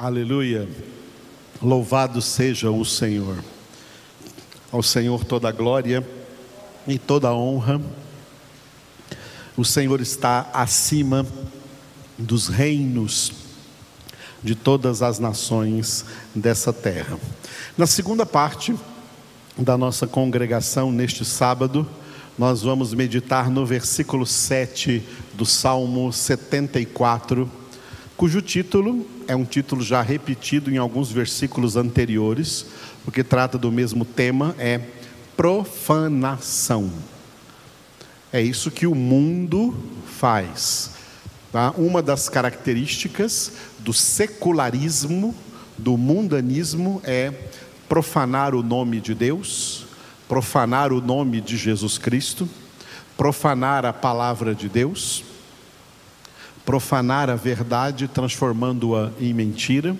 Aleluia. Louvado seja o Senhor. Ao Senhor toda a glória e toda a honra. O Senhor está acima dos reinos de todas as nações dessa terra. Na segunda parte da nossa congregação neste sábado, nós vamos meditar no versículo 7 do Salmo 74, cujo título é um título já repetido em alguns versículos anteriores, porque trata do mesmo tema, é profanação. É isso que o mundo faz. Tá? Uma das características do secularismo, do mundanismo, é profanar o nome de Deus, profanar o nome de Jesus Cristo, profanar a palavra de Deus, profanar a verdade, transformando-a em mentira,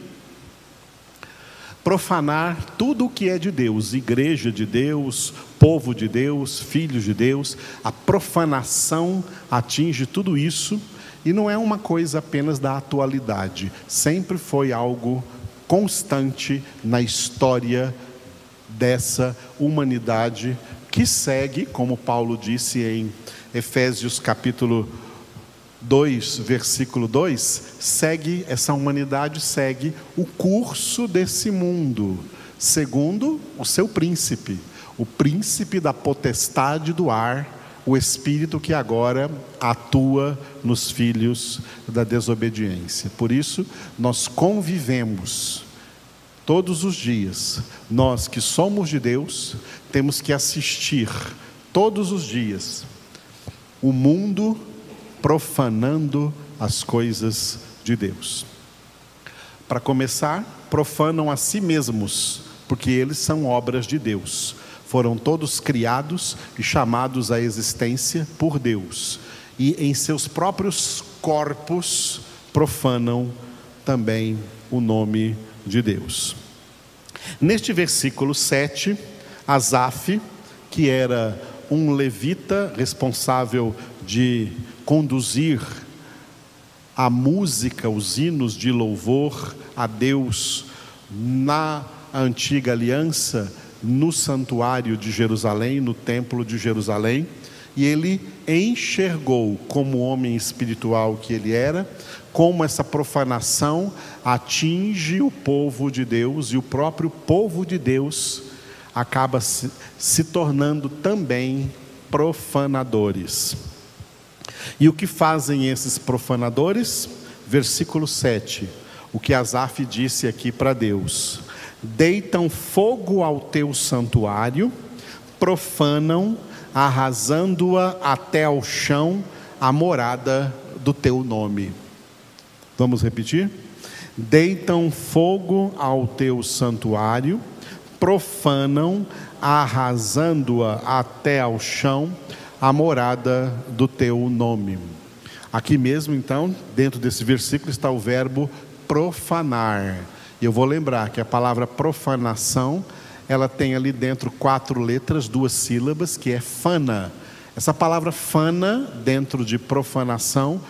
profanar tudo o que é de Deus, igreja de Deus, povo de Deus, filhos de Deus, a profanação atinge tudo isso e não é uma coisa apenas da atualidade, sempre foi algo constante na história dessa humanidade que segue, como Paulo disse em Efésios capítulo 2, versículo 2, segue essa humanidade segue o curso desse mundo, segundo o seu príncipe, o príncipe da potestade do ar, o espírito que agora atua nos filhos da desobediência. Por isso, nós convivemos todos os dias. Nós que somos de Deus, temos que assistir todos os dias o mundo profanando as coisas de Deus. Para começar, profanam a si mesmos, porque eles são obras de Deus. Foram todos criados e chamados à existência por Deus. E em seus próprios corpos profanam também o nome de de Deus. Neste versículo 7, Asaf, que era um levita responsável de conduzir a música, os hinos de louvor a Deus na antiga aliança, no santuário de Jerusalém, no templo de Jerusalém, e ele enxergou, como homem espiritual que ele era, como essa profanação atinge o povo de Deus e o próprio povo de Deus acaba se, se tornando também profanadores. E o que fazem esses profanadores? Versículo 7. O que Asaf disse aqui para Deus: Deitam fogo ao teu santuário, profanam, arrasando-a até ao chão, a morada do teu nome. Vamos repetir? Deitam fogo ao teu santuário, profanam, arrasando-a até ao chão, a morada do teu nome. Aqui mesmo, então, dentro desse versículo está o verbo profanar. E eu vou lembrar que a palavra profanação, ela tem ali dentro quatro letras, duas sílabas, que é fana. Essa palavra fana, dentro de profanação,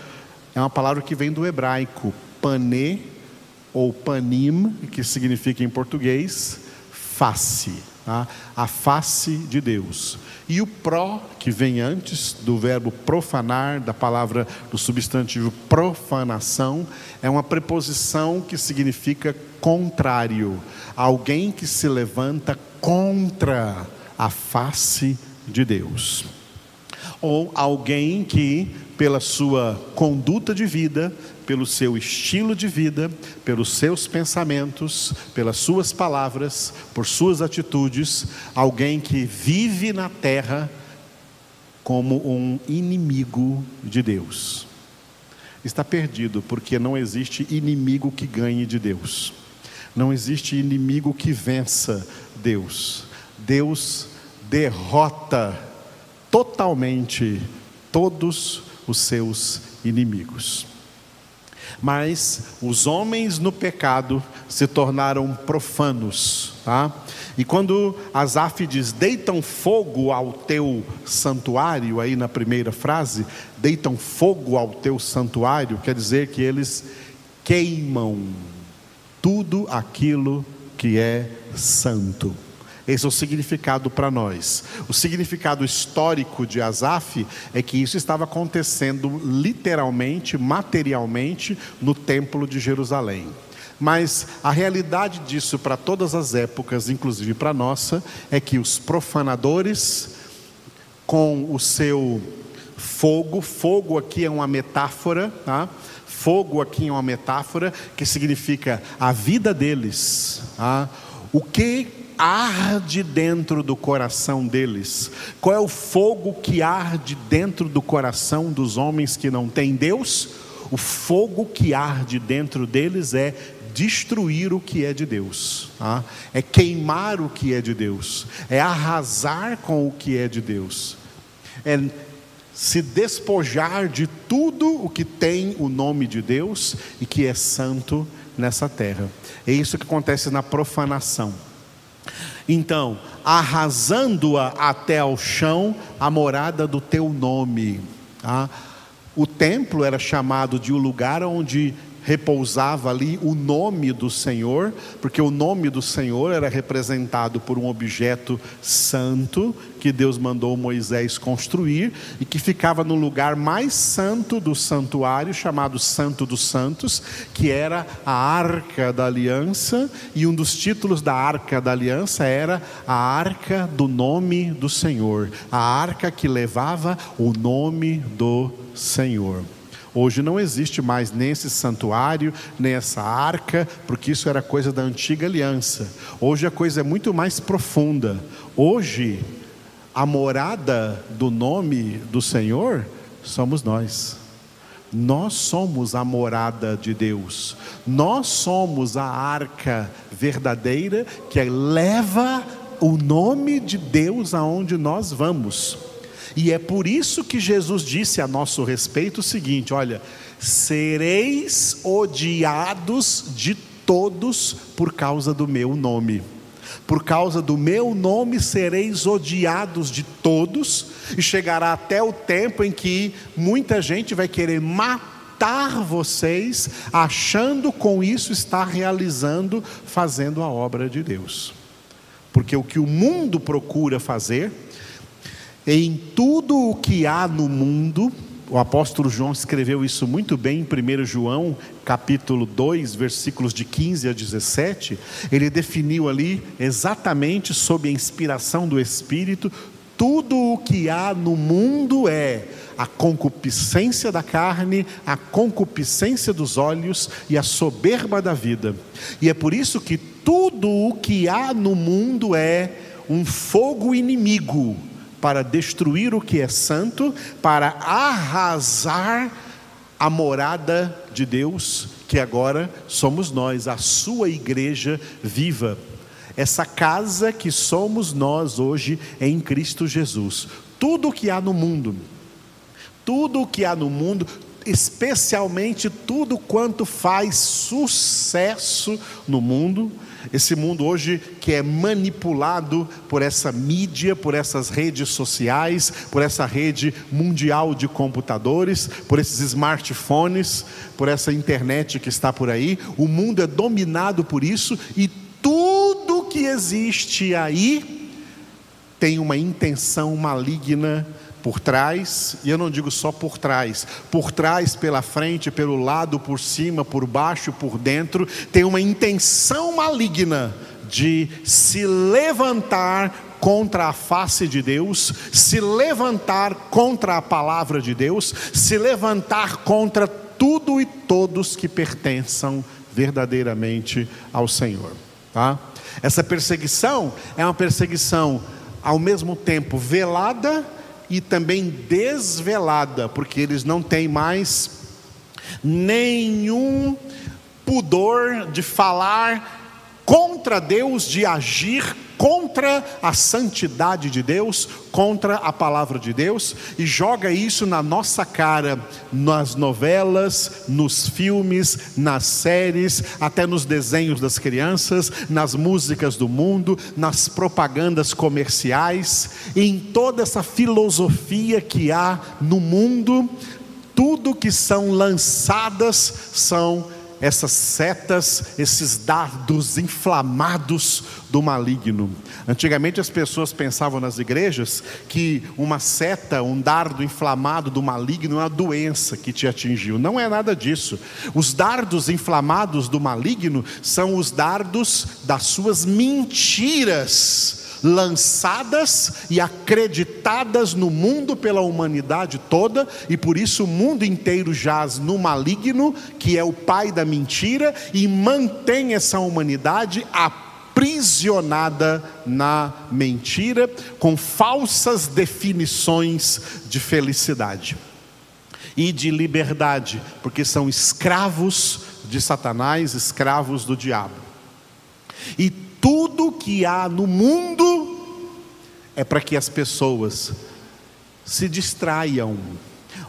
é uma palavra que vem do hebraico, pané ou panim, que significa em português face? A face de Deus. E o pró, que vem antes do verbo profanar, da palavra, do substantivo profanação, é uma preposição que significa contrário, alguém que se levanta contra a face de Deus. Ou alguém que pela sua conduta de vida, pelo seu estilo de vida, pelos seus pensamentos, pelas suas palavras, por suas atitudes, alguém que vive na terra como um inimigo de Deus. Está perdido, porque não existe inimigo que ganhe de Deus. Não existe inimigo que vença Deus. Deus derrota totalmente todos os seus inimigos. Mas os homens no pecado se tornaram profanos, tá? E quando Asaf diz: "Deitam fogo ao teu santuário", aí na primeira frase, "deitam fogo ao teu santuário", quer dizer que eles queimam tudo aquilo que é santo. Esse é o significado para nós. O significado histórico de Asaf é que isso estava acontecendo literalmente, materialmente, no Templo de Jerusalém. Mas a realidade disso para todas as épocas, inclusive para a nossa, é que os profanadores, com o seu fogo, fogo aqui é uma metáfora, tá? Fogo aqui é uma metáfora que significa a vida deles, tá? o que arde dentro do coração deles? Qual é o fogo que arde dentro do coração dos homens que não têm Deus? O fogo que arde dentro deles é destruir o que é de Deus, tá? é queimar o que é de Deus, é arrasar com o que é de Deus, é se despojar de tudo o que tem o nome de Deus e que é santo nessa terra. É isso que acontece na profanação. Então, arrasando-a até ao chão, a morada do teu nome. Tá? O templo era chamado de o um lugar onde repousava ali o nome do Senhor, porque o nome do Senhor era representado por um objeto santo que Deus mandou Moisés construir e que ficava no lugar mais santo do santuário, chamado Santo dos Santos, que era a Arca da Aliança, e um dos títulos da Arca da Aliança era a Arca do Nome do Senhor, a arca que levava o nome do Senhor. Hoje não existe mais nem esse santuário, nem essa arca, porque isso era coisa da antiga aliança. Hoje a coisa é muito mais profunda. Hoje, a morada do nome do Senhor somos nós. Nós somos a morada de Deus. Nós somos a arca verdadeira que leva o nome de Deus aonde nós vamos. E é por isso que Jesus disse a nosso respeito o seguinte: olha, sereis odiados de todos por causa do meu nome. Por causa do meu nome sereis odiados de todos, e chegará até o tempo em que muita gente vai querer matar vocês, achando com isso estar realizando, fazendo a obra de Deus. Porque o que o mundo procura fazer, em tudo o que há no mundo, o apóstolo João escreveu isso muito bem em 1 João, capítulo 2, versículos de 15 a 17. Ele definiu ali exatamente sob a inspiração do Espírito, tudo o que há no mundo é a concupiscência da carne, a concupiscência dos olhos e a soberba da vida. E é por isso que tudo o que há no mundo é um fogo inimigo para destruir o que é santo, para arrasar a morada de Deus, que agora somos nós, a sua igreja viva. Essa casa que somos nós hoje em Cristo Jesus. Tudo o que há no mundo, tudo o que há no mundo, especialmente tudo quanto faz sucesso no mundo, esse mundo hoje que é manipulado por essa mídia, por essas redes sociais, por essa rede mundial de computadores, por esses smartphones, por essa internet que está por aí. O mundo é dominado por isso e tudo que existe aí tem uma intenção maligna por trás, e eu não digo só por trás, por trás, pela frente, pelo lado, por cima, por baixo, por dentro, tem uma intenção maligna de se levantar contra a face de Deus, se levantar contra a palavra de Deus, se levantar contra tudo e todos que pertençam verdadeiramente ao Senhor. Tá? Essa perseguição é uma perseguição ao mesmo tempo velada e também desvelada, porque eles não têm mais nenhum pudor de falar contra Deus, de agir contra a santidade de Deus, contra a palavra de Deus, e joga isso na nossa cara, nas novelas, nos filmes, nas séries, até nos desenhos das crianças, nas músicas do mundo, nas propagandas comerciais, em toda essa filosofia que há no mundo, tudo que são lançadas são essas setas, esses dardos inflamados do maligno. Antigamente as pessoas pensavam nas igrejas que uma seta, um dardo inflamado do maligno é uma doença que te atingiu. Não é nada disso. Os dardos inflamados do maligno são os dardos das suas mentiras lançadas e acreditadas no mundo pela humanidade toda, e por isso o mundo inteiro jaz no maligno, que é o pai da mentira, e mantém essa humanidade aprisionada na mentira, com falsas definições de felicidade e de liberdade, porque são escravos de Satanás, escravos do diabo. E tudo que há no mundo é para que as pessoas se distraiam.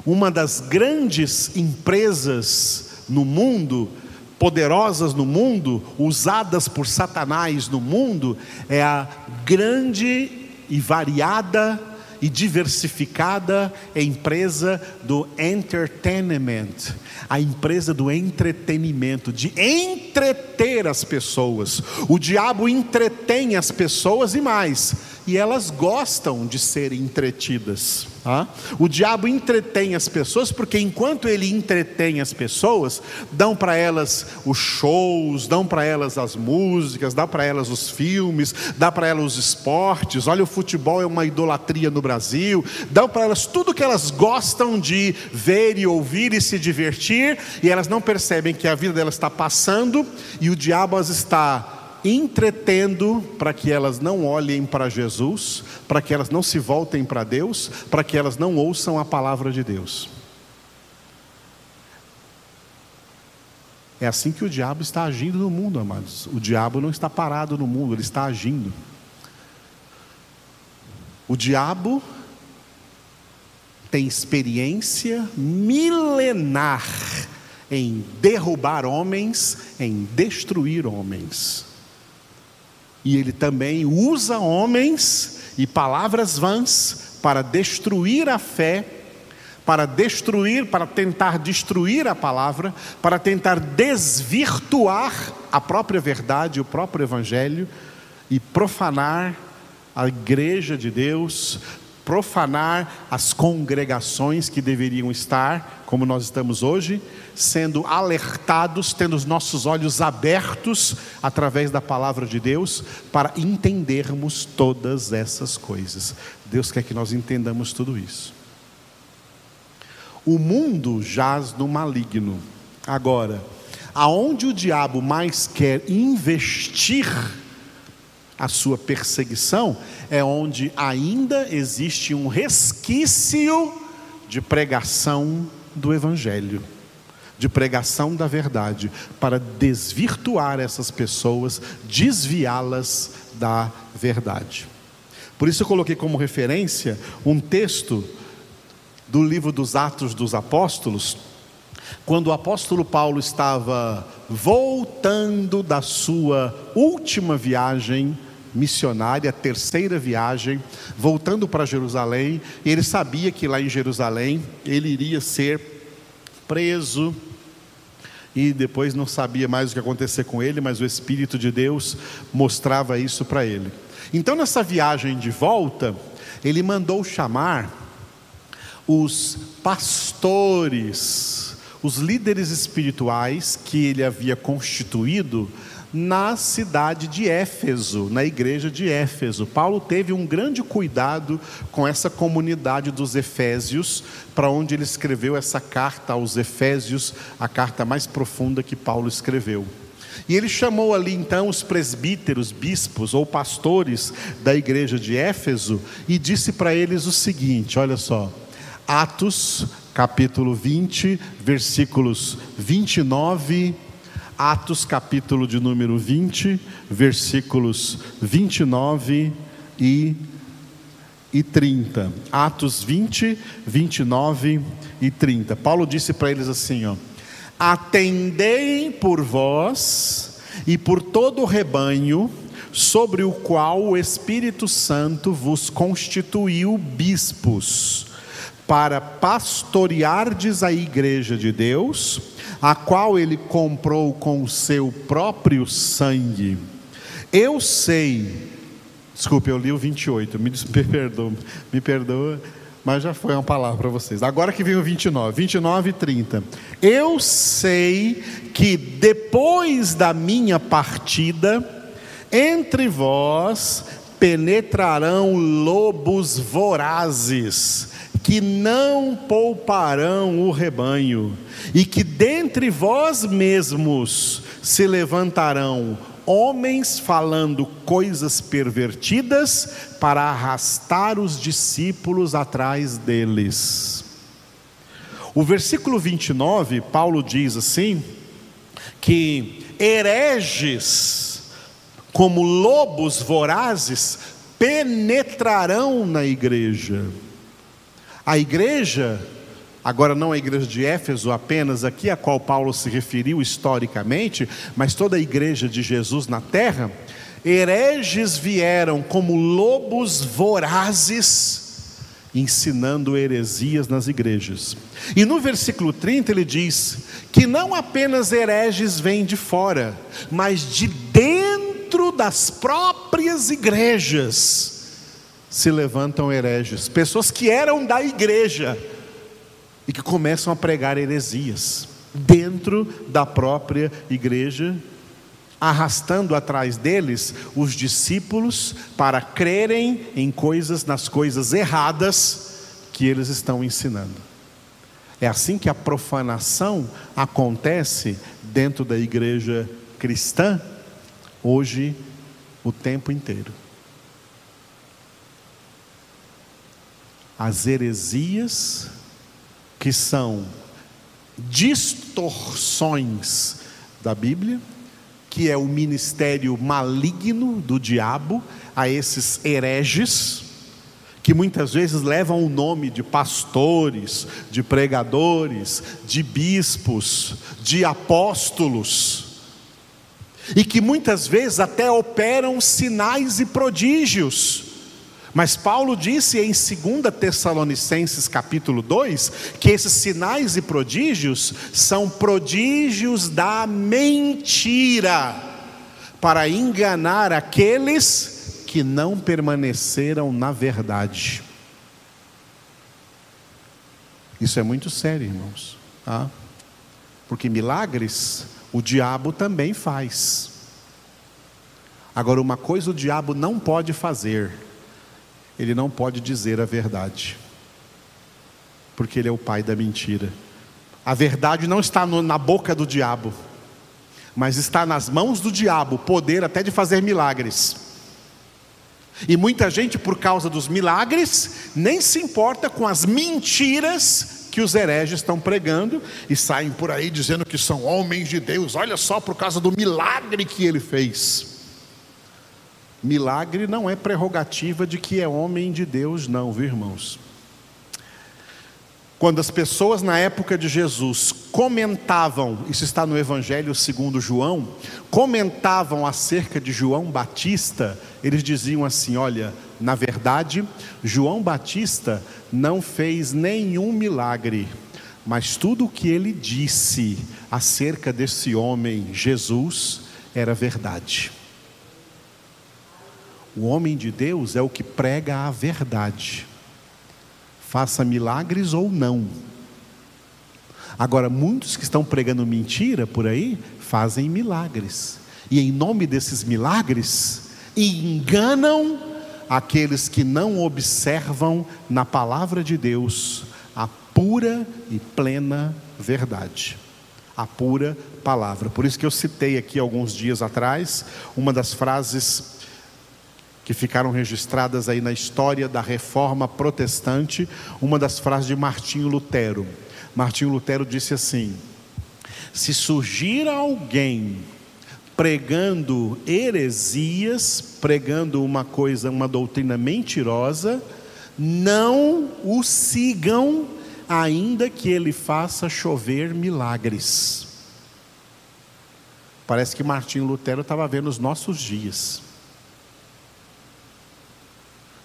Uma das grandes empresas no mundo, poderosas no mundo, usadas por Satanás no mundo, é a grande e variada e diversificada empresa do entertainment, a empresa do entretenimento, de entreter as pessoas. O diabo entretém as pessoas e mais, e elas gostam de serem entretidas. Tá? O diabo entretém as pessoas, porque enquanto ele entretém as pessoas, dão para elas os shows, dão para elas as músicas, dá para elas os filmes, dá para elas os esportes. Olha, o futebol é uma idolatria no Brasil. Dão para elas tudo que elas gostam de ver e ouvir e se divertir, e elas não percebem que a vida delas está passando e o diabo as está entretendo para que elas não olhem para Jesus, para que elas não se voltem para Deus, para que elas não ouçam a palavra de Deus. É assim que o diabo está agindo no mundo, amados. O diabo não está parado no mundo, ele está agindo. O diabo tem experiência milenar em derrubar homens, em destruir homens. E ele também usa homens e palavras vãs para destruir a fé, para destruir, para tentar destruir a palavra, para tentar desvirtuar a própria verdade, o próprio evangelho e profanar a igreja de Deus, profanar as congregações que deveriam estar, como nós estamos hoje, sendo alertados, tendo os nossos olhos abertos através da palavra de Deus, para entendermos todas essas coisas. Deus quer que nós entendamos tudo isso. O mundo jaz no maligno. Agora, aonde o diabo mais quer investir, a sua perseguição, é onde ainda existe um resquício de pregação do Evangelho, de pregação da verdade, para desvirtuar essas pessoas, desviá-las da verdade. Por isso eu coloquei como referência um texto do livro dos Atos dos Apóstolos, quando o apóstolo Paulo estava voltando da sua última viagem missionária, terceira viagem, voltando para Jerusalém. Ele sabia que lá em Jerusalém ele iria ser preso e depois não sabia mais o que acontecer com ele, mas o Espírito de Deus mostrava isso para ele. Então, nessa viagem de volta, ele mandou chamar os pastores, os líderes espirituais que ele havia constituído na cidade de Éfeso, na igreja de Éfeso. Paulo teve um grande cuidado com essa comunidade dos Efésios, para onde ele escreveu essa carta aos Efésios, a carta mais profunda que Paulo escreveu. E ele chamou ali então os presbíteros, bispos ou pastores da igreja de Éfeso e disse para eles o seguinte: olha só, Atos capítulo 20, versículos 29 Atos capítulo de número 20, versículos 29 e, e 30. Atos 20, 29 e 30. Paulo disse para eles assim: ó, Atendei por vós e por todo o rebanho sobre o qual o Espírito Santo vos constituiu bispos, para pastoreardes a igreja de Deus a qual ele comprou com o seu próprio sangue. Eu sei, desculpe, eu li o 28, me, me perdoa, me perdoa, mas já foi uma palavra para vocês. Agora que vem o 29, 29 e 30. Eu sei que depois da minha partida, entre vós penetrarão lobos vorazes, que não pouparão o rebanho, e que dentre vós mesmos se levantarão homens falando coisas pervertidas para arrastar os discípulos atrás deles. O versículo 29, Paulo diz assim: que hereges, como lobos vorazes, penetrarão na igreja. A igreja, agora não a igreja de Éfeso apenas, aqui a qual Paulo se referiu historicamente, mas toda a igreja de Jesus na terra, hereges vieram como lobos vorazes, ensinando heresias nas igrejas. E no versículo 30 ele diz que não apenas hereges vêm de fora, mas de dentro das próprias igrejas se levantam hereges, pessoas que eram da igreja e que começam a pregar heresias dentro da própria igreja, arrastando atrás deles os discípulos para crerem em coisas, nas coisas erradas que eles estão ensinando. É assim que a profanação acontece dentro da igreja cristã hoje o tempo inteiro. As heresias, que são distorções da Bíblia, que é o ministério maligno do diabo a esses hereges, que muitas vezes levam o nome de pastores, de pregadores, de bispos, de apóstolos e que muitas vezes até operam sinais e prodígios. Mas Paulo disse em 2 Tessalonicenses capítulo 2 que esses sinais e prodígios são prodígios da mentira, para enganar aqueles que não permaneceram na verdade. Isso é muito sério, irmãos, tá? porque milagres o diabo também faz. Agora, uma coisa o diabo não pode fazer, ele não pode dizer a verdade, porque ele é o pai da mentira. A verdade não está no, na boca do diabo, mas está nas mãos do diabo poder até de fazer milagres. E muita gente, por causa dos milagres, nem se importa com as mentiras que os hereges estão pregando e saem por aí dizendo que são homens de Deus. Olha só por causa do milagre que ele fez. Milagre não é prerrogativa de que é homem de Deus, não, viu, irmãos? Quando as pessoas na época de Jesus comentavam, isso está no Evangelho segundo João, comentavam acerca de João Batista, eles diziam assim: olha, na verdade, João Batista não fez nenhum milagre, mas tudo o que ele disse acerca desse homem, Jesus, era verdade. O homem de Deus é o que prega a verdade faça milagres ou não. Agora, muitos que estão pregando mentira por aí fazem milagres, e em nome desses milagres, enganam aqueles que não observam na palavra de Deus a pura e plena verdade. A pura palavra. Por isso que eu citei aqui alguns dias atrás uma das frases que ficaram registradas aí na história da reforma protestante, uma das frases de Martinho Lutero. Martinho Lutero disse assim: Se surgir alguém pregando heresias, pregando uma coisa, uma doutrina mentirosa, não o sigam, ainda que ele faça chover milagres. Parece que Martinho Lutero estava vendo os nossos dias.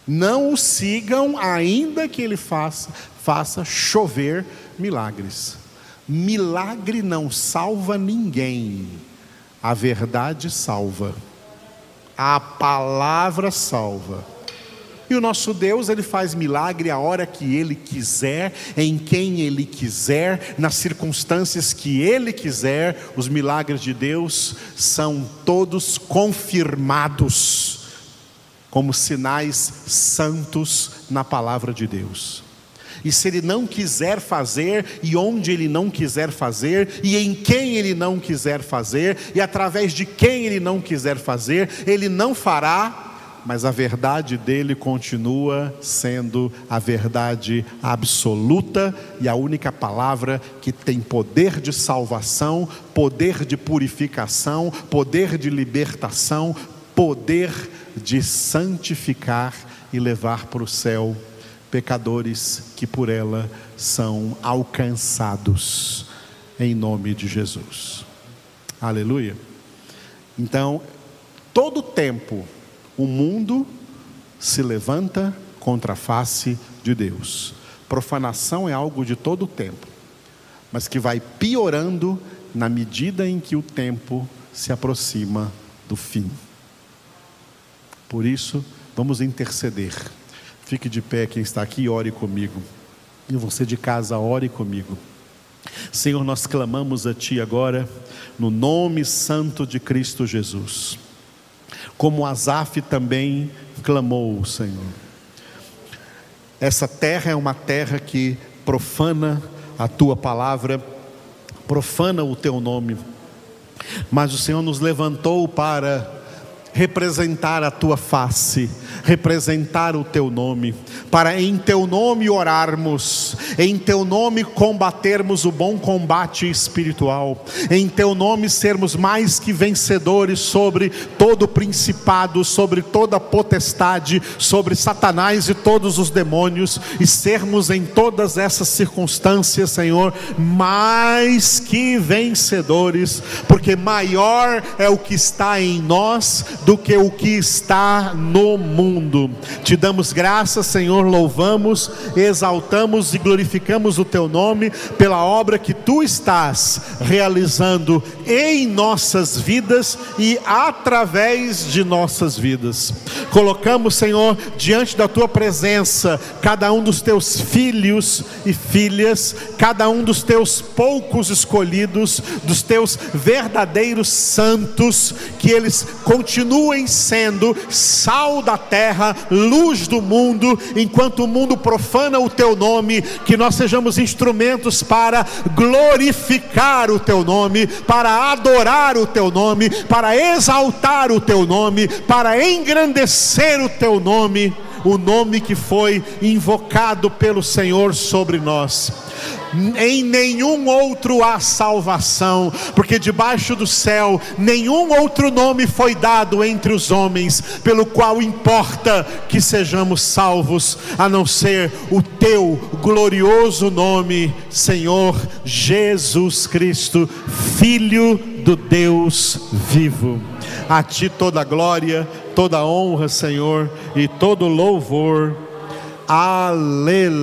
Não o sigam, ainda que ele faça, faça chover milagres. Milagre não salva ninguém, a verdade salva, a palavra salva. E o nosso Deus, ele faz milagre a hora que ele quiser, em quem ele quiser, nas circunstâncias que ele quiser. Os milagres de Deus são todos confirmados como sinais santos na palavra de Deus. E se ele não quiser fazer, e onde ele não quiser fazer, e em quem ele não quiser fazer, e através de quem ele não quiser fazer, ele não fará, mas a verdade dele continua sendo a verdade absoluta e a única palavra que tem poder de salvação, poder de purificação, poder de libertação, poder de santificar e levar para o céu pecadores que por ela são alcançados, em nome de Jesus. Aleluia. Então, todo tempo o mundo se levanta contra a face de Deus. Profanação é algo de todo o tempo, mas que vai piorando na medida em que o tempo se aproxima do fim. Por isso, vamos interceder. Fique de pé quem está aqui e ore comigo. E você de casa, ore comigo. Senhor, nós clamamos a Ti agora, no nome santo de Cristo Jesus como Asaf também clamou, Senhor. Essa terra é uma terra que profana a tua palavra, profana o teu nome, mas o Senhor nos levantou para representar a tua face, representar o teu nome, para em teu nome orarmos, em teu nome combatermos o bom combate espiritual, em teu nome sermos mais que vencedores sobre todo principado, sobre toda potestade, sobre Satanás e todos os demônios, e sermos em todas essas circunstâncias, Senhor, mais que vencedores, porque maior é o que está em nós do que o que está no mundo. Te damos graças, Senhor, louvamos, exaltamos e glorificamos o teu nome pela obra que tu estás realizando em nossas vidas e através de nossas vidas. Colocamos, Senhor, diante da tua presença cada um dos teus filhos e filhas, cada um dos teus poucos escolhidos, dos teus verdadeiros santos, que eles continuem sendo sal da terra, luz do mundo, enquanto o mundo profana o teu nome, que nós sejamos instrumentos para glorificar o teu nome, para adorar o teu nome, para exaltar o teu nome, para engrandecer o teu nome, o nome que foi invocado pelo Senhor sobre nós em nenhum outro há salvação, porque debaixo do céu nenhum outro nome foi dado entre os homens, pelo qual importa que sejamos salvos, a não ser o teu glorioso nome, Senhor Jesus Cristo, Filho do Deus vivo. A ti toda glória, toda honra, Senhor, e todo louvor. Aleluia.